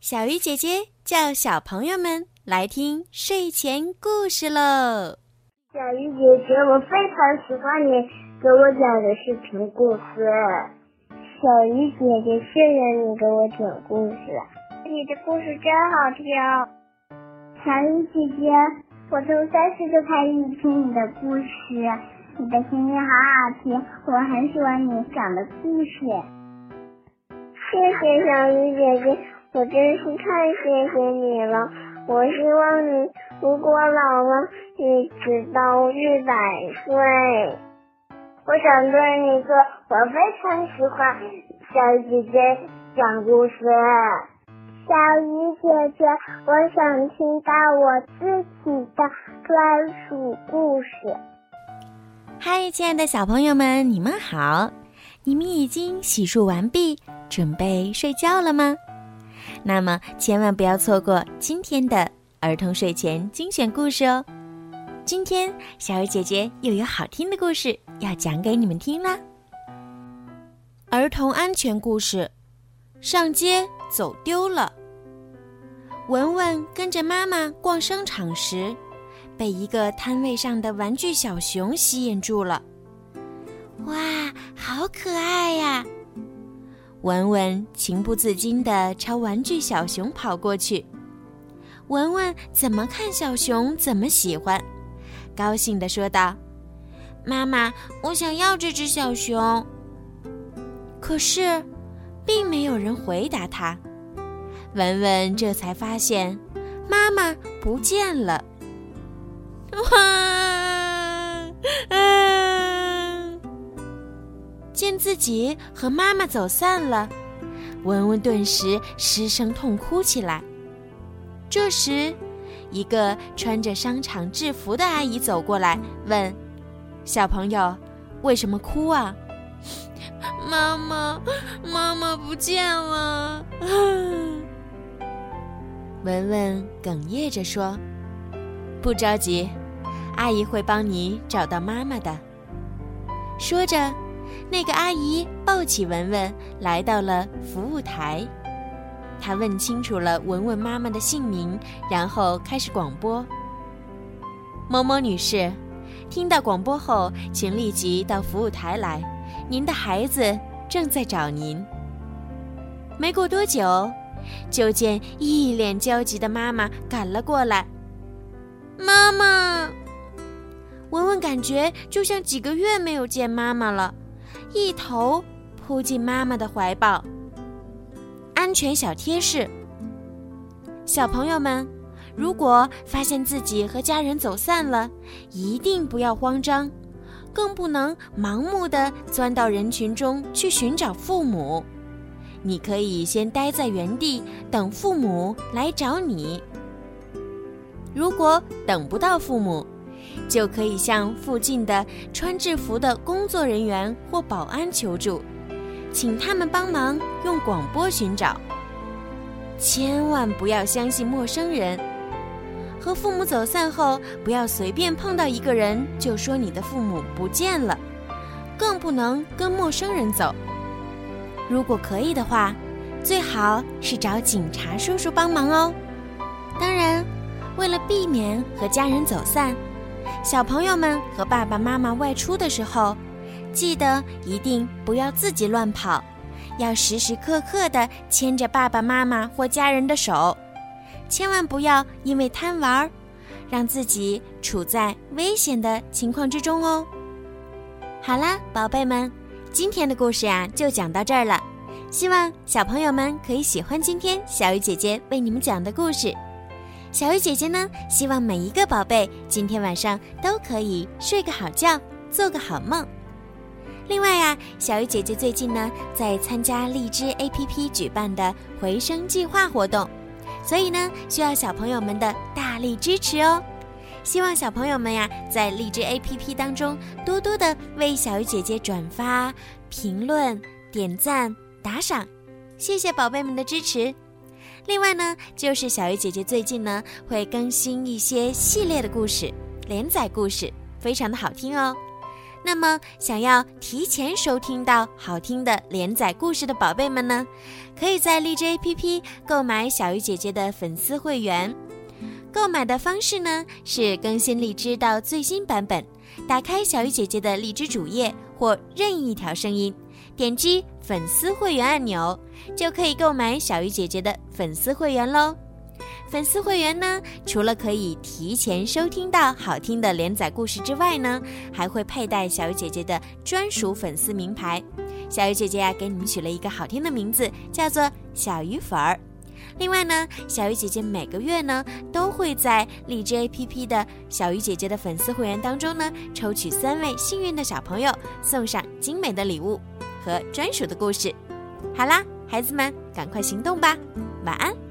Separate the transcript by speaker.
Speaker 1: 小鱼姐姐叫小朋友们来听睡前故事喽。
Speaker 2: 小鱼姐姐，我非常喜欢你给我讲的视频故事。小鱼姐姐，谢谢你给我讲故事，你的故事真好听。小鱼姐姐，我从三岁就开始听你的故事，你的声音好好听，我很喜欢你讲的故事。谢谢小鱼姐姐，我真是太谢谢你了。我希望你如果老了，一直到一百岁。我想对你说，我非常喜欢小姐姐讲故事。小鱼姐姐，我想听到我自己的专属故事。
Speaker 1: 嗨，亲爱的小朋友们，你们好！你们已经洗漱完毕，准备睡觉了吗？那么千万不要错过今天的儿童睡前精选故事哦。今天小鱼姐姐又有好听的故事要讲给你们听啦。儿童安全故事：上街走丢了。文文跟着妈妈逛商场时，被一个摊位上的玩具小熊吸引住了。哇，好可爱呀！文文情不自禁地朝玩具小熊跑过去。文文怎么看小熊怎么喜欢。高兴地说道：“妈妈，我想要这只小熊。”可是，并没有人回答他。文文这才发现，妈妈不见了。哇！见自己和妈妈走散了，文文顿时失声痛哭起来。这时，一个穿着商场制服的阿姨走过来，问：“小朋友，为什么哭啊？”“ 妈妈，妈妈不见了。”文文哽咽着说：“不着急，阿姨会帮你找到妈妈的。”说着，那个阿姨抱起文文，来到了服务台。她问清楚了文文妈妈的姓名，然后开始广播：“某某女士，听到广播后，请立即到服务台来，您的孩子正在找您。”没过多久，就见一脸焦急的妈妈赶了过来。妈妈，文文感觉就像几个月没有见妈妈了，一头扑进妈妈的怀抱。安全小贴士：小朋友们，如果发现自己和家人走散了，一定不要慌张，更不能盲目的钻到人群中去寻找父母。你可以先待在原地，等父母来找你。如果等不到父母，就可以向附近的穿制服的工作人员或保安求助。请他们帮忙用广播寻找。千万不要相信陌生人。和父母走散后，不要随便碰到一个人就说你的父母不见了，更不能跟陌生人走。如果可以的话，最好是找警察叔叔帮忙哦。当然，为了避免和家人走散，小朋友们和爸爸妈妈外出的时候。记得一定不要自己乱跑，要时时刻刻的牵着爸爸妈妈或家人的手，千万不要因为贪玩，让自己处在危险的情况之中哦。好啦，宝贝们，今天的故事呀就讲到这儿了，希望小朋友们可以喜欢今天小鱼姐姐为你们讲的故事。小鱼姐姐呢，希望每一个宝贝今天晚上都可以睡个好觉，做个好梦。另外呀，小鱼姐姐最近呢在参加荔枝 APP 举办的回声计划活动，所以呢需要小朋友们的大力支持哦。希望小朋友们呀在荔枝 APP 当中多多的为小鱼姐姐转发、评论、点赞、打赏，谢谢宝贝们的支持。另外呢，就是小鱼姐姐最近呢会更新一些系列的故事、连载故事，非常的好听哦。那么，想要提前收听到好听的连载故事的宝贝们呢，可以在荔枝 APP 购买小鱼姐姐的粉丝会员。购买的方式呢是更新荔枝到最新版本，打开小鱼姐姐的荔枝主页或任意一条声音，点击粉丝会员按钮，就可以购买小鱼姐姐的粉丝会员喽。粉丝会员呢，除了可以提前收听到好听的连载故事之外呢，还会佩戴小鱼姐姐的专属粉丝名牌。小鱼姐姐啊，给你们取了一个好听的名字，叫做小鱼粉儿。另外呢，小鱼姐姐每个月呢，都会在荔枝 APP 的小鱼姐姐的粉丝会员当中呢，抽取三位幸运的小朋友，送上精美的礼物和专属的故事。好啦，孩子们，赶快行动吧！晚安。